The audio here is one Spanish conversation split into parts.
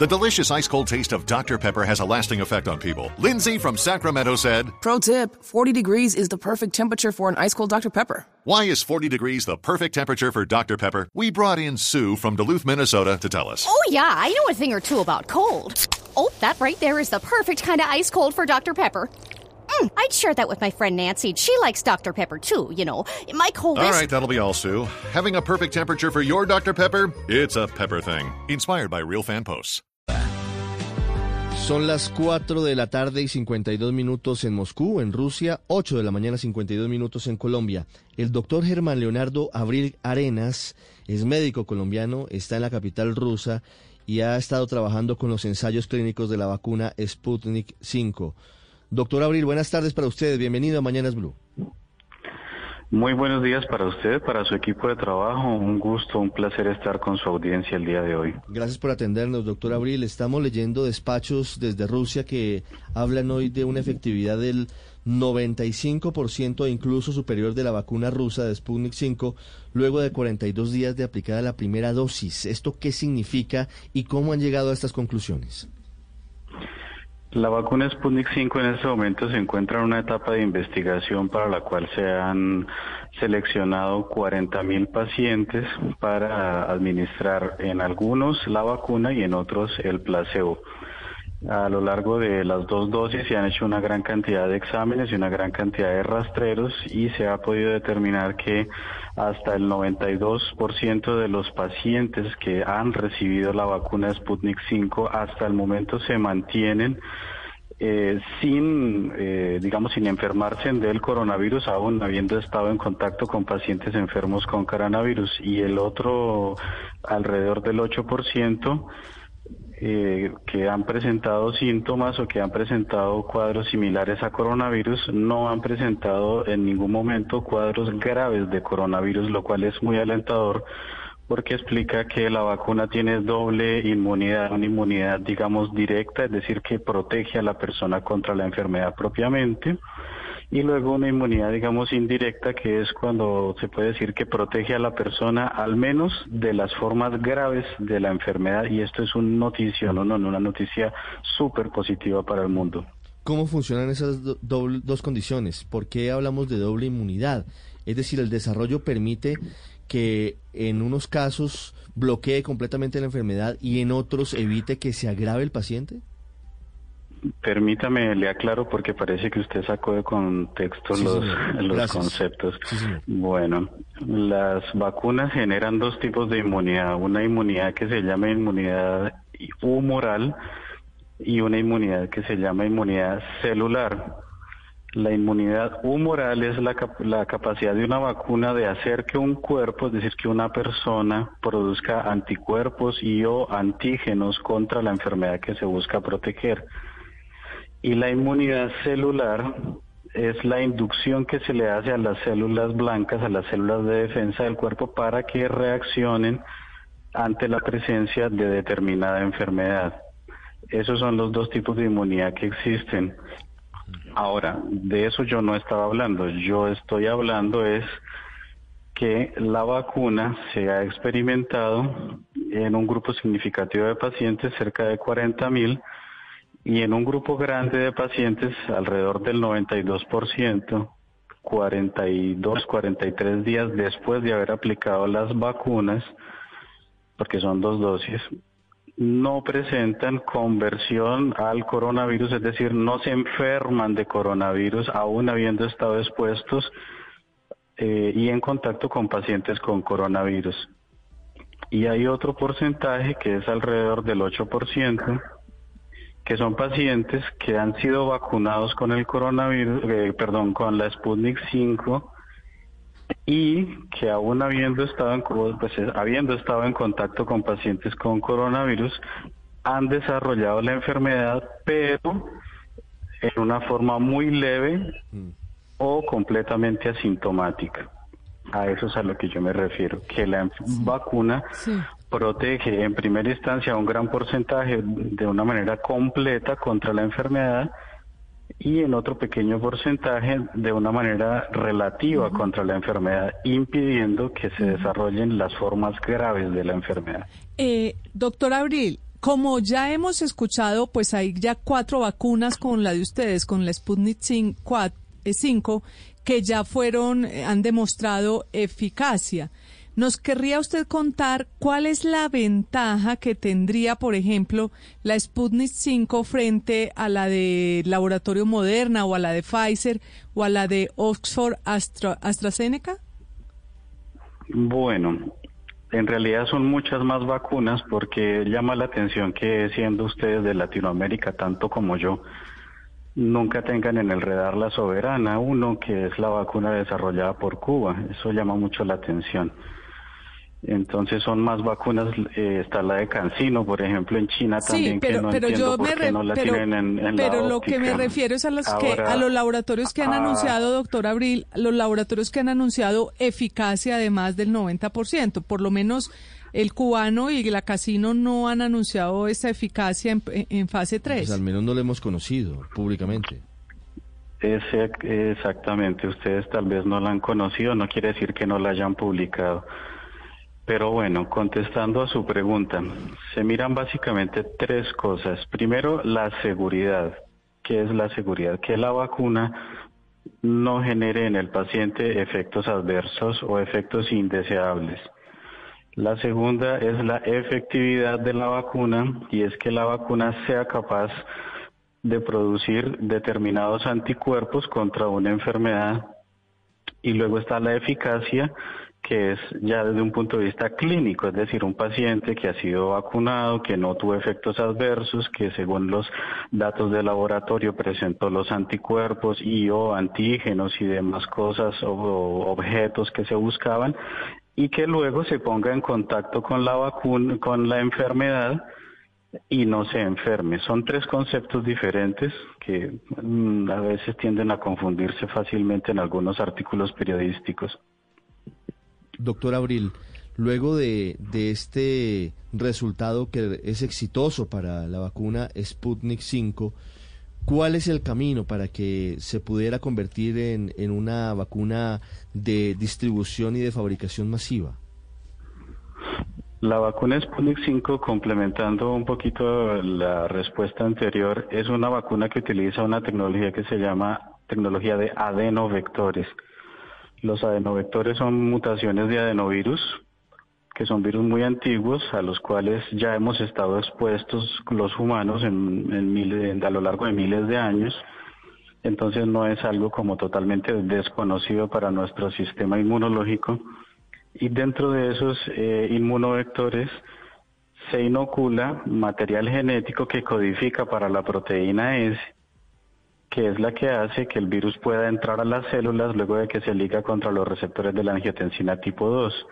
The delicious ice cold taste of Dr. Pepper has a lasting effect on people. Lindsay from Sacramento said, Pro tip 40 degrees is the perfect temperature for an ice cold Dr. Pepper. Why is 40 degrees the perfect temperature for Dr. Pepper? We brought in Sue from Duluth, Minnesota to tell us. Oh, yeah, I know a thing or two about cold. Oh, that right there is the perfect kind of ice cold for Dr. Pepper. Mm, I'd share that with my friend Nancy. She likes Dr. Pepper too, you know. My cold All is. right, that'll be all, Sue. Having a perfect temperature for your Dr. Pepper? It's a pepper thing. Inspired by real fan posts. Son las 4 de la tarde y 52 minutos en Moscú, en Rusia, 8 de la mañana 52 minutos en Colombia. El doctor Germán Leonardo Abril Arenas es médico colombiano, está en la capital rusa y ha estado trabajando con los ensayos clínicos de la vacuna Sputnik 5. Doctor Abril, buenas tardes para ustedes, bienvenido a Mañanas Blue. Muy buenos días para usted, para su equipo de trabajo. Un gusto, un placer estar con su audiencia el día de hoy. Gracias por atendernos, doctor Abril. Estamos leyendo despachos desde Rusia que hablan hoy de una efectividad del 95% e incluso superior de la vacuna rusa de Sputnik 5 luego de 42 días de aplicada la primera dosis. ¿Esto qué significa y cómo han llegado a estas conclusiones? La vacuna Sputnik 5 en este momento se encuentra en una etapa de investigación para la cual se han seleccionado 40.000 pacientes para administrar en algunos la vacuna y en otros el placebo. A lo largo de las dos dosis se han hecho una gran cantidad de exámenes y una gran cantidad de rastreros y se ha podido determinar que hasta el 92% de los pacientes que han recibido la vacuna Sputnik 5 hasta el momento se mantienen eh, sin, eh, digamos, sin enfermarse del coronavirus, aún habiendo estado en contacto con pacientes enfermos con coronavirus. Y el otro, alrededor del 8%, eh, que han presentado síntomas o que han presentado cuadros similares a coronavirus no han presentado en ningún momento cuadros graves de coronavirus, lo cual es muy alentador porque explica que la vacuna tiene doble inmunidad, una inmunidad digamos directa, es decir, que protege a la persona contra la enfermedad propiamente y luego una inmunidad, digamos, indirecta, que es cuando se puede decir que protege a la persona al menos de las formas graves de la enfermedad, y esto es una noticia, no, no, una noticia súper positiva para el mundo. ¿Cómo funcionan esas dos condiciones? ¿Por qué hablamos de doble inmunidad? Es decir, el desarrollo permite que en unos casos bloquee completamente la enfermedad y en otros evite que se agrave el paciente? Permítame, le aclaro porque parece que usted sacó de contexto Sí, los, los conceptos. Sí. Bueno, las vacunas generan dos tipos de inmunidad. Una inmunidad que se llama inmunidad humoral y una inmunidad que se llama inmunidad celular. La inmunidad humoral es la, cap- la capacidad de una vacuna de hacer que un cuerpo, es decir, que una persona produzca anticuerpos y o antígenos contra la enfermedad que se busca proteger. Y la inmunidad celular es la inducción que se le hace a las células blancas, a las células de defensa del cuerpo para que reaccionen ante la presencia de determinada enfermedad. Esos son los dos tipos de inmunidad que existen. Ahora, de eso yo no estaba hablando. Yo estoy hablando es que la vacuna se ha experimentado en un grupo significativo de pacientes, cerca de 40 mil, y en un grupo grande de pacientes, alrededor del 92%, 42, 43 días después de haber aplicado las vacunas, porque son dos dosis, no presentan conversión al coronavirus, es decir, no se enferman de coronavirus aún habiendo estado expuestos eh, y en contacto con pacientes con coronavirus. Y hay otro porcentaje que es alrededor del 8%, que son pacientes que han sido vacunados con el coronavirus, eh, perdón, con la Sputnik 5 y que aún habiendo estado en, pues, eh, habiendo estado en contacto con pacientes con coronavirus han desarrollado la enfermedad, pero en una forma muy leve o completamente asintomática. A eso es a lo que yo me refiero, que la vacuna protege en primera instancia a un gran porcentaje de una manera completa contra la enfermedad y en otro pequeño porcentaje de una manera relativa contra la enfermedad, impidiendo que se desarrollen las formas graves de la enfermedad. Eh, doctor Abril, como ya hemos escuchado, pues hay ya cuatro vacunas con la de ustedes, con la Sputnik 5, eh, que ya fueron, eh, han demostrado eficacia. ¿Nos querría usted contar cuál es la ventaja que tendría, por ejemplo, la Sputnik 5 frente a la de Laboratorio Moderna o a la de Pfizer o a la de Oxford AstraZeneca? Bueno, en realidad son muchas más vacunas porque llama la atención que siendo ustedes de Latinoamérica, tanto como yo, nunca tengan en el radar la soberana, uno que es la vacuna desarrollada por Cuba. Eso llama mucho la atención. Entonces son más vacunas, eh, está la de Cancino, por ejemplo, en China también, pero, que no pero yo me no la pero, tienen en, pero lo que me refiero es a los que a los laboratorios que han anunciado, doctor Abril, los laboratorios que han anunciado eficacia de más del 90%, por lo menos el cubano y la Casino no han anunciado esa eficacia en, fase 3. Pues al menos no lo hemos conocido públicamente. Ese, exactamente, ustedes tal vez no la han conocido, no quiere decir que no la hayan publicado. Pero bueno, contestando a su pregunta, se miran básicamente tres cosas. Primero, la seguridad. ¿Qué es la seguridad? Que la vacuna no genere en el paciente efectos adversos o efectos indeseables. La segunda es la efectividad de la vacuna y es que la vacuna sea capaz de producir determinados anticuerpos contra una enfermedad. Y luego está la eficacia, que es ya desde un punto de vista clínico, es decir, un paciente que ha sido vacunado, que no tuvo efectos adversos, que según los datos de laboratorio presentó los anticuerpos y o antígenos y demás cosas o objetos que se buscaban y que luego se ponga en contacto con la vacuna, con la enfermedad y no se enferme. Son tres conceptos diferentes que mm, a veces tienden a confundirse fácilmente en algunos artículos periodísticos. Doctor Abril, luego de, este resultado que es exitoso para la vacuna Sputnik 5, ¿cuál es el camino para que se pudiera convertir en, una vacuna de distribución y de fabricación masiva? La vacuna Sputnik 5, complementando un poquito la respuesta anterior, es una vacuna que utiliza una tecnología que se llama tecnología de adenovectores. Los adenovectores son mutaciones de adenovirus, que son virus muy antiguos a los cuales ya hemos estado expuestos los humanos en, a lo largo de miles de años. Entonces no es algo como totalmente desconocido para nuestro sistema inmunológico. Y dentro de esos eh, inmunovectores se inocula material genético que codifica para la proteína S que es la que hace que el virus pueda entrar a las células luego de que se liga contra los receptores de la angiotensina tipo 2.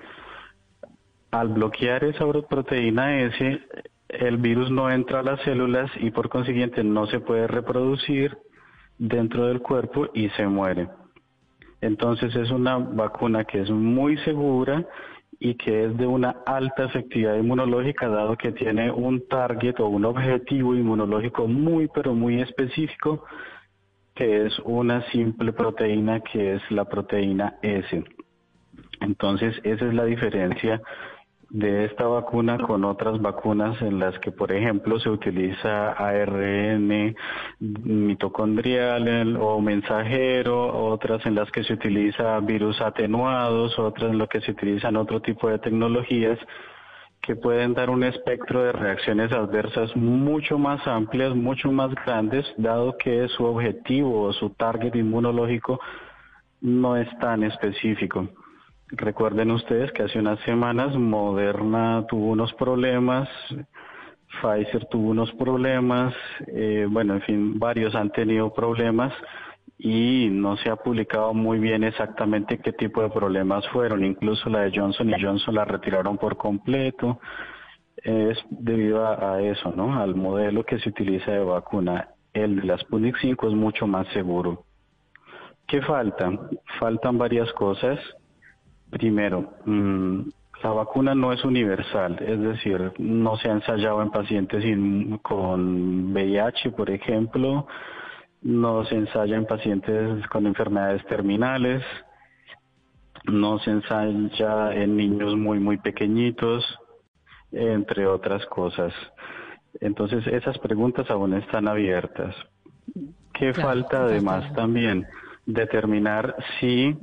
Al bloquear esa proteína S, el virus no entra a las células y por consiguiente no se puede reproducir dentro del cuerpo y se muere. Entonces es una vacuna que es muy segura y que es de una alta efectividad inmunológica dado que tiene un target o un objetivo inmunológico muy pero muy específico que es una simple proteína que es la proteína S. Entonces, esa es la diferencia de esta vacuna con otras vacunas en las que, por ejemplo, se utiliza ARN mitocondrial o mensajero, otras en las que se utiliza virus atenuados, otras en las que se utilizan otro tipo de tecnologías que pueden dar un espectro de reacciones adversas mucho más amplias, mucho más grandes, dado que su objetivo o su target inmunológico no es tan específico. Recuerden ustedes que hace unas semanas Moderna tuvo unos problemas, Pfizer tuvo unos problemas, eh, bueno, en fin, varios han tenido problemas y no se ha publicado muy bien exactamente qué tipo de problemas fueron. Incluso la de Johnson y Johnson la retiraron por completo. Es debido a, eso, ¿no? Al modelo que se utiliza de vacuna. El de la Sputnik 5 es mucho más seguro. ¿Qué falta? Faltan varias cosas. Primero, mm, la vacuna no es universal, es decir, no se ha ensayado en pacientes con VIH, por ejemplo, no se ensaya en pacientes con enfermedades terminales, no se ensaya en niños muy, muy pequeñitos, entre otras cosas. Entonces, esas preguntas aún están abiertas. ¿Qué falta además también? Determinar si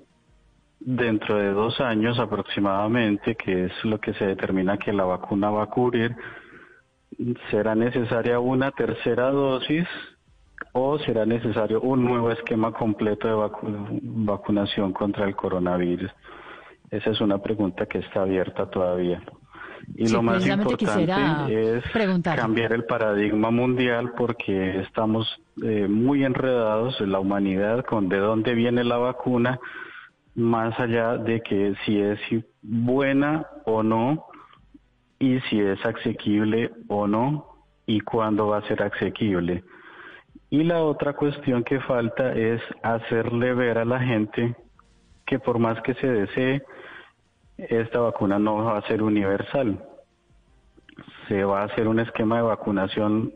dentro de dos años aproximadamente, que es lo que se determina que la vacuna va a cubrir, será necesaria una tercera dosis o será necesario un nuevo esquema completo de vacunación contra el coronavirus. Esa es una pregunta que está abierta todavía. Y lo más importante es cambiar el paradigma mundial porque estamos eh, muy enredados en la humanidad con de dónde viene la vacuna, más allá de que si es buena o no y si es asequible o no y cuándo va a ser asequible. Y la otra cuestión que falta es hacerle ver a la gente que por más que se desee, esta vacuna no va a ser universal. Se va a hacer un esquema de vacunación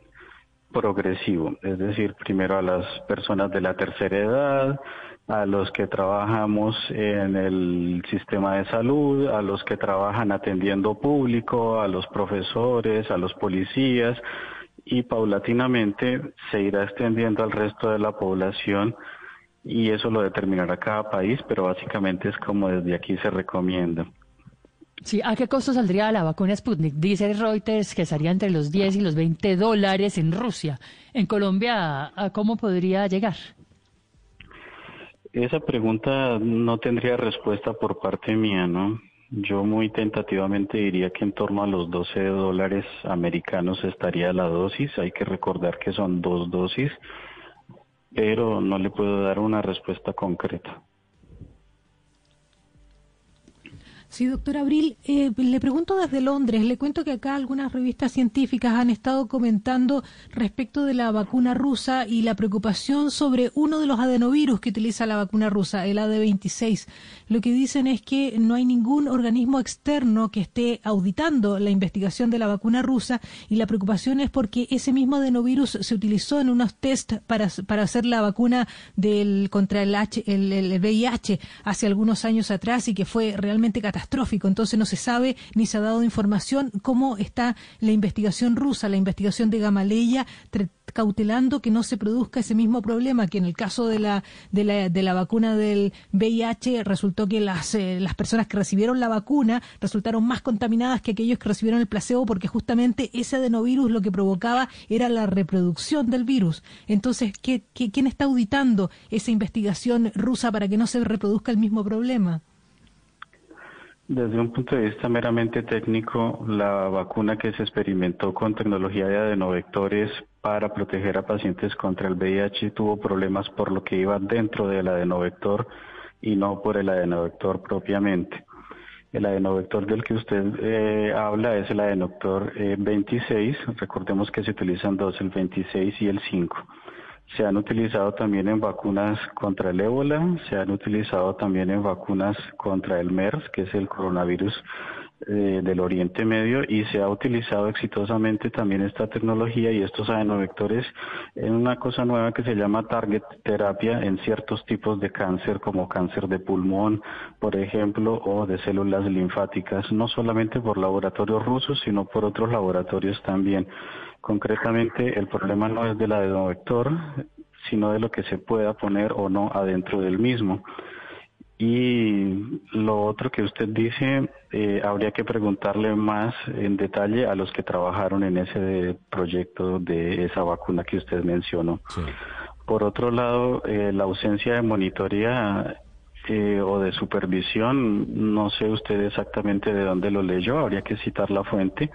progresivo, es decir, primero a las personas de la tercera edad, a los que trabajamos en el sistema de salud, a los que trabajan atendiendo público, a los profesores, a los policías y paulatinamente se irá extendiendo al resto de la población y eso lo determinará cada país, pero básicamente es como desde aquí se recomienda. Sí, ¿a qué costo saldría la vacuna Sputnik? Dice Reuters que estaría entre los 10 y los 20 dólares en Rusia. En Colombia, ¿a cómo podría llegar? Esa pregunta no tendría respuesta por parte mía, ¿no? Yo muy tentativamente diría que en torno a los 12 dólares americanos estaría la dosis. Hay que recordar que son dos dosis, pero no le puedo dar una respuesta concreta. Sí, doctor Abril, eh, le pregunto desde Londres, le cuento que acá algunas revistas científicas han estado comentando respecto de la vacuna rusa y la preocupación sobre uno de los adenovirus que utiliza la vacuna rusa, el AD26. Lo que dicen es que no hay ningún organismo externo que esté auditando la investigación de la vacuna rusa y la preocupación es porque ese mismo adenovirus se utilizó en unos test para, para hacer la vacuna del, contra el, H, el VIH hace algunos años atrás y que fue realmente catastrófico catastrófico. Entonces no se sabe ni se ha dado información cómo está la investigación rusa, la investigación de Gamaleya, cautelando que no se produzca ese mismo problema que en el caso de la, de la, de la vacuna del VIH resultó que las, eh, las personas que recibieron la vacuna resultaron más contaminadas que aquellos que recibieron el placebo porque justamente ese adenovirus lo que provocaba era la reproducción del virus. Entonces, ¿qué, qué, quién está auditando esa investigación rusa para que no se reproduzca el mismo problema? Desde un punto de vista meramente técnico, la vacuna que se experimentó con tecnología de adenovectores para proteger a pacientes contra el VIH tuvo problemas por lo que iba dentro del adenovector y no por el adenovector propiamente. El adenovector del que usted eh, habla es el adenovector 26, eh, recordemos que se utilizan dos, el 26 y el 5. Se han utilizado también en vacunas contra el ébola, se han utilizado también en vacunas contra el MERS, que es el coronavirus eh, del Oriente Medio, y se ha utilizado exitosamente también esta tecnología y estos adenovectores en una cosa nueva que se llama target terapia en ciertos tipos de cáncer, como cáncer de pulmón, por ejemplo, o de células linfáticas, no solamente por laboratorios rusos, sino por otros laboratorios también. Concretamente, el problema no es del adenovector, sino de lo que se pueda poner o no adentro del mismo. Y lo otro que usted dice, eh, habría que preguntarle más en detalle a los que trabajaron en ese proyecto de esa vacuna que usted mencionó. Por otro lado, eh, la ausencia de monitoría eh, o de supervisión, no sé usted exactamente de dónde lo leyó, habría que citar la fuente,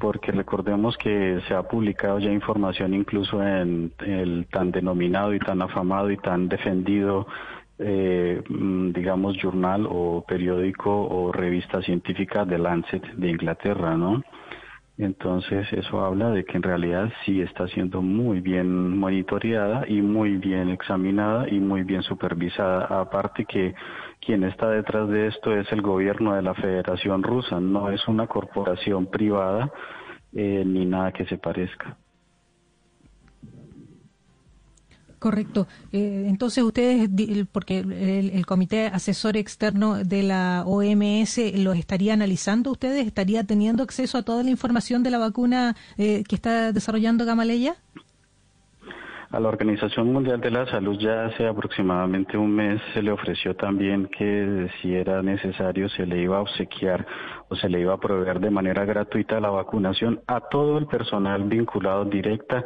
porque recordemos que se ha publicado ya información incluso en el tan denominado y tan afamado y tan defendido, eh, mm, digamos, journal o periódico o revista científica de Lancet de Inglaterra, ¿no? Entonces eso habla de que en realidad sí está siendo muy bien monitoreada y muy bien examinada y muy bien supervisada. Aparte que quien está detrás de esto es el gobierno de la Federación Rusa, no es una corporación privada eh, ni nada que se parezca. Correcto. Eh, entonces ustedes, porque el, comité asesor externo de la OMS lo estaría analizando, ¿ustedes estaría teniendo acceso a toda la información de la vacuna eh, que está desarrollando Gamaleya? A la Organización Mundial de la Salud ya hace aproximadamente un mes se le ofreció también que si era necesario se le iba a obsequiar o se le iba a proveer de manera gratuita la vacunación a todo el personal vinculado directa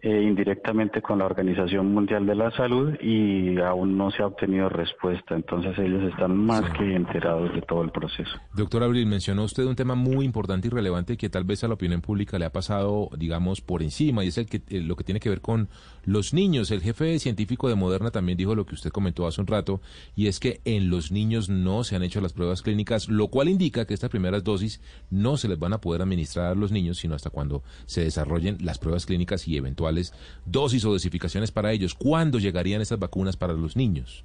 e indirectamente con la Organización Mundial de la Salud y aún no se ha obtenido respuesta. Entonces ellos están más que enterados de todo el proceso. Doctor Abril, mencionó usted un tema muy importante y relevante que tal vez a la opinión pública le ha pasado, digamos, por encima y es el que, lo que tiene que ver con los niños. El jefe científico de Moderna también dijo lo que usted comentó hace un rato y es que en los niños no se han hecho las pruebas clínicas, lo cual indica que esta primeras dosis no se les van a poder administrar a los niños, sino hasta cuando se desarrollen las pruebas clínicas y eventuales dosis o dosificaciones para ellos. ¿Cuándo llegarían esas vacunas para los niños?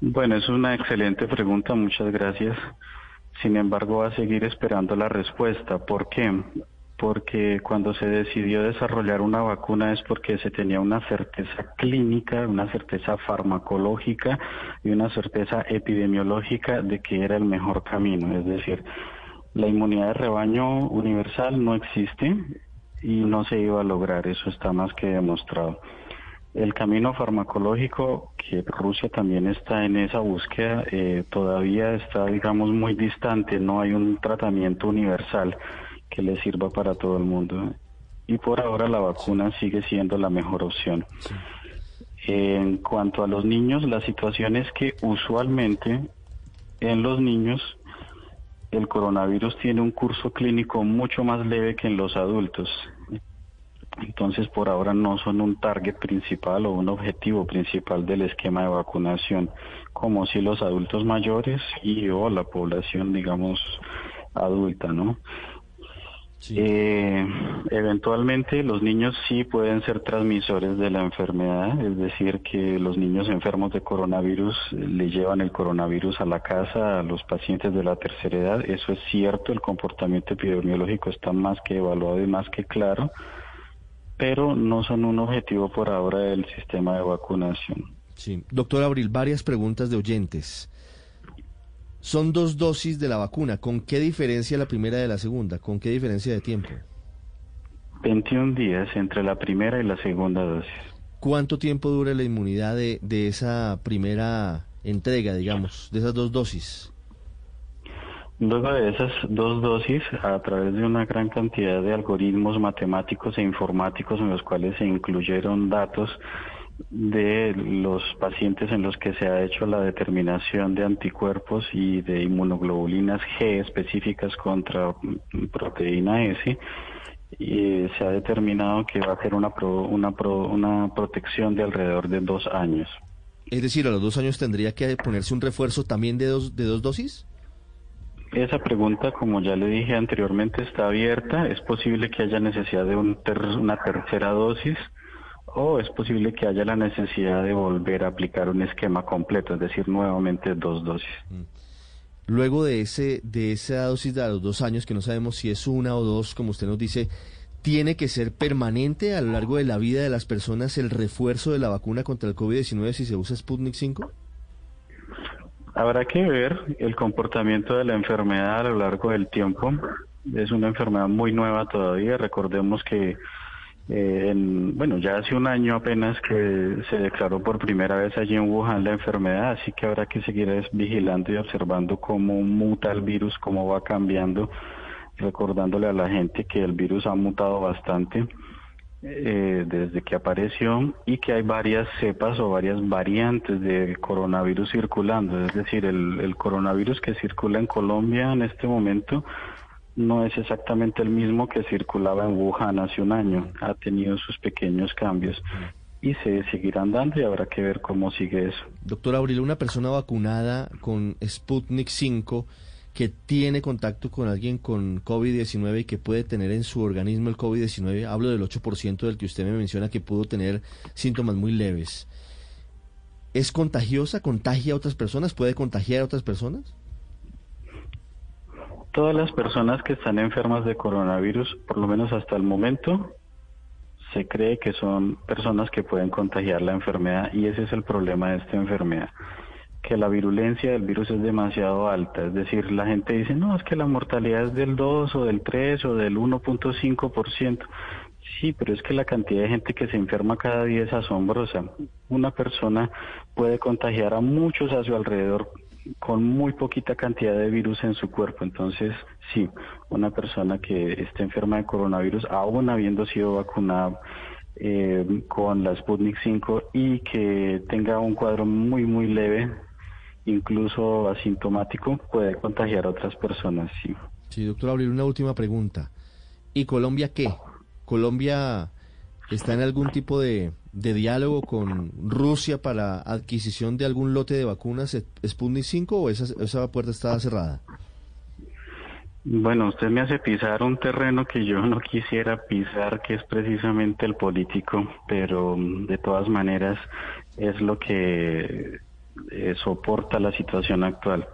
Bueno, es una excelente pregunta, muchas gracias. Sin embargo, va a seguir esperando la respuesta. ¿Por qué? Porque cuando se decidió desarrollar una vacuna es porque se tenía una certeza clínica, una certeza farmacológica y una certeza epidemiológica de que era el mejor camino. Es decir, la inmunidad de rebaño universal no existe y no se iba a lograr, eso está más que demostrado. El camino farmacológico, que Rusia también está en esa búsqueda, eh, todavía está, digamos, muy distante, no hay un tratamiento universal que le sirva para todo el mundo. Y por ahora la vacuna sigue siendo la mejor opción. En cuanto a los niños, la situación es que usualmente en los niños el coronavirus tiene un curso clínico mucho más leve que en los adultos. Entonces, por ahora no son un target principal o un objetivo principal del esquema de vacunación, como si los adultos mayores y o la población, digamos, adulta, ¿no? Eh, eventualmente los niños sí pueden ser transmisores de la enfermedad, es decir, que los niños enfermos de coronavirus le llevan el coronavirus a la casa a los pacientes de la tercera edad. Eso es cierto, el comportamiento epidemiológico está más que evaluado y más que claro, pero no son un objetivo por ahora del sistema de vacunación. Sí, doctor Abril, varias preguntas de oyentes. Son dos dosis de la vacuna. ¿Con qué diferencia la primera de la segunda? ¿Con qué diferencia de tiempo? 21 días entre la primera y la segunda dosis. ¿Cuánto tiempo dura la inmunidad de, de esa primera entrega, digamos, de esas dos dosis? Luego de esas dos dosis, a través de una gran cantidad de algoritmos matemáticos e informáticos en los cuales se incluyeron datos de los pacientes en los que se ha hecho la determinación de anticuerpos y de inmunoglobulinas G específicas contra proteína S, y se ha determinado que va a ser una, una, una protección de alrededor de dos años. Es decir, a los dos años tendría que ponerse un refuerzo también de dos, de dos dosis. Esa pregunta, como ya le dije anteriormente, está abierta. Es posible que haya necesidad de un una tercera dosis o es posible que haya la necesidad de volver a aplicar un esquema completo, es decir, nuevamente dos dosis. Mm. Luego de ese de esa dosis de los dos años, que no sabemos si es una o dos, como usted nos dice, ¿tiene que ser permanente a lo largo de la vida de las personas el refuerzo de la vacuna contra el COVID-19 si se usa Sputnik 5? Habrá que ver el comportamiento de la enfermedad a lo largo del tiempo. Es una enfermedad muy nueva todavía. Recordemos que eh, en, bueno, ya hace un año apenas que se declaró por primera vez allí en Wuhan la enfermedad, así que habrá que seguir vigilando y observando cómo muta el virus, cómo va cambiando, recordándole a la gente que el virus ha mutado bastante eh, desde que apareció y que hay varias cepas o varias variantes de coronavirus circulando, es decir, el, el coronavirus que circula en Colombia en este momento no es exactamente el mismo que circulaba en Wuhan hace un año. Ha tenido sus pequeños cambios y se seguirán dando y habrá que ver cómo sigue eso. Doctor Abril, una persona vacunada con Sputnik 5 que tiene contacto con alguien con COVID-19 y que puede tener en su organismo el COVID-19, hablo del 8% del que usted me menciona que pudo tener síntomas muy leves. ¿Es contagiosa? ¿Contagia a otras personas? ¿Puede contagiar a otras personas? Todas las personas que están enfermas de coronavirus, por lo menos hasta el momento, se cree que son personas que pueden contagiar la enfermedad y ese es el problema de esta enfermedad que la virulencia del virus es demasiado alta. Es decir, la gente dice, no, es que la mortalidad es del 2 o del 3 o del 1.5%. Sí, pero es que la cantidad de gente que se enferma cada día es asombrosa. Una persona puede contagiar a muchos a su alrededor con muy poquita cantidad de virus en su cuerpo. Entonces, sí, una persona que esté enferma de coronavirus, aún habiendo sido vacunada eh, con la Sputnik 5 y que tenga un cuadro muy, muy leve, incluso asintomático, puede contagiar a otras personas, sí. Sí, doctor, abrir una última pregunta. ¿Y Colombia qué? ¿Colombia está en algún tipo de, diálogo con Rusia para adquisición de algún lote de vacunas Sputnik 5 o esa, esa puerta está cerrada? Bueno, usted me hace pisar un terreno que yo no quisiera pisar, que es precisamente el político, pero de todas maneras es lo que eh, soporta la situación actual.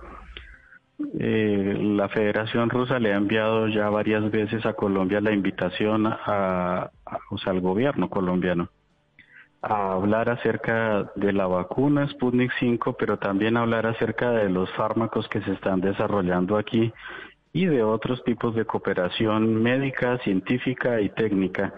Eh, la Federación Rusa le ha enviado ya varias veces a Colombia la invitación a, o sea, al gobierno colombiano a hablar acerca de la vacuna Sputnik 5, pero también hablar acerca de los fármacos que se están desarrollando aquí y de otros tipos de cooperación médica, científica y técnica.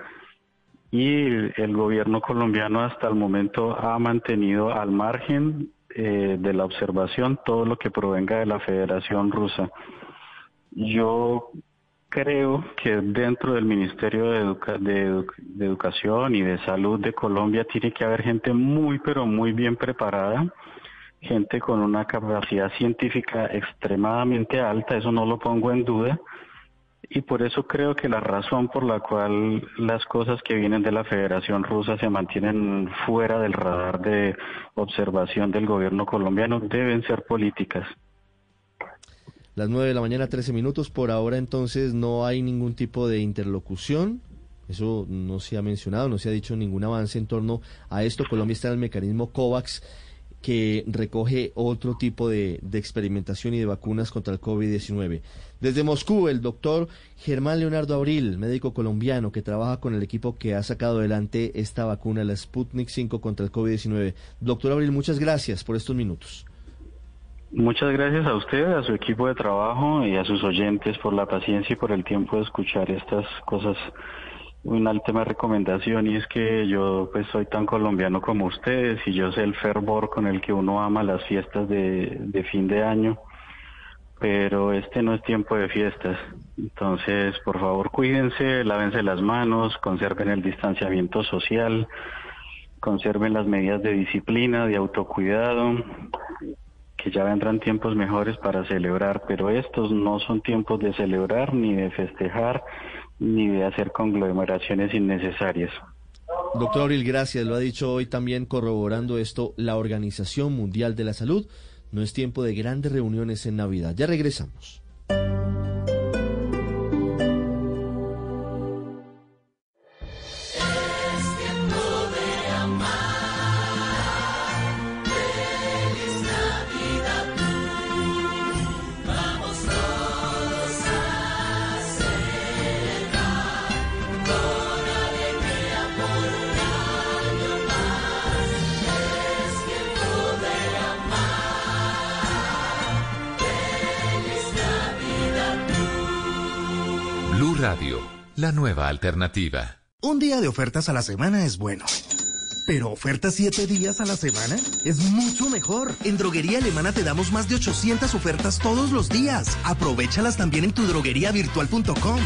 Y el gobierno colombiano hasta el momento ha mantenido al margen eh, de la observación todo lo que provenga de la Federación Rusa. Yo creo que dentro del Ministerio de, Educación y de Salud de Colombia tiene que haber gente muy, pero muy bien preparada, gente con una capacidad científica extremadamente alta, eso no lo pongo en duda, y por eso creo que la razón por la cual las cosas que vienen de la Federación Rusa se mantienen fuera del radar de observación del gobierno colombiano deben ser políticas. Las nueve de la mañana, 13 minutos. Por ahora entonces no hay ningún tipo de interlocución. Eso no se ha mencionado, no se ha dicho ningún avance en torno a esto. Colombia está en el mecanismo COVAX que recoge otro tipo de, experimentación y de vacunas contra el COVID-19. Desde Moscú, el doctor Germán Leonardo Abril, médico colombiano que trabaja con el equipo que ha sacado adelante esta vacuna, la Sputnik 5 contra el COVID-19. Doctor Abril, muchas gracias por estos minutos. Muchas gracias a usted, a su equipo de trabajo y a sus oyentes por la paciencia y por el tiempo de escuchar estas cosas una última recomendación y es que yo pues soy tan colombiano como ustedes y yo sé el fervor con el que uno ama las fiestas de, fin de año, pero este no es tiempo de fiestas. Entonces, por favor, cuídense, lávense las manos, conserven el distanciamiento social, conserven las medidas de disciplina, de autocuidado, que ya vendrán tiempos mejores para celebrar, pero estos no son tiempos de celebrar ni de festejar ni de hacer conglomeraciones innecesarias. Doctor Abril, gracias. Lo ha dicho hoy también corroborando esto la Organización Mundial de la Salud. No es tiempo de grandes reuniones en Navidad. Ya regresamos. La nueva alternativa. Un día de ofertas a la semana es bueno. Pero ofertas siete días a la semana es mucho mejor. En Droguería Alemana te damos más de 800 ofertas todos los días. Aprovechalas también en tu drogueriavirtual.com.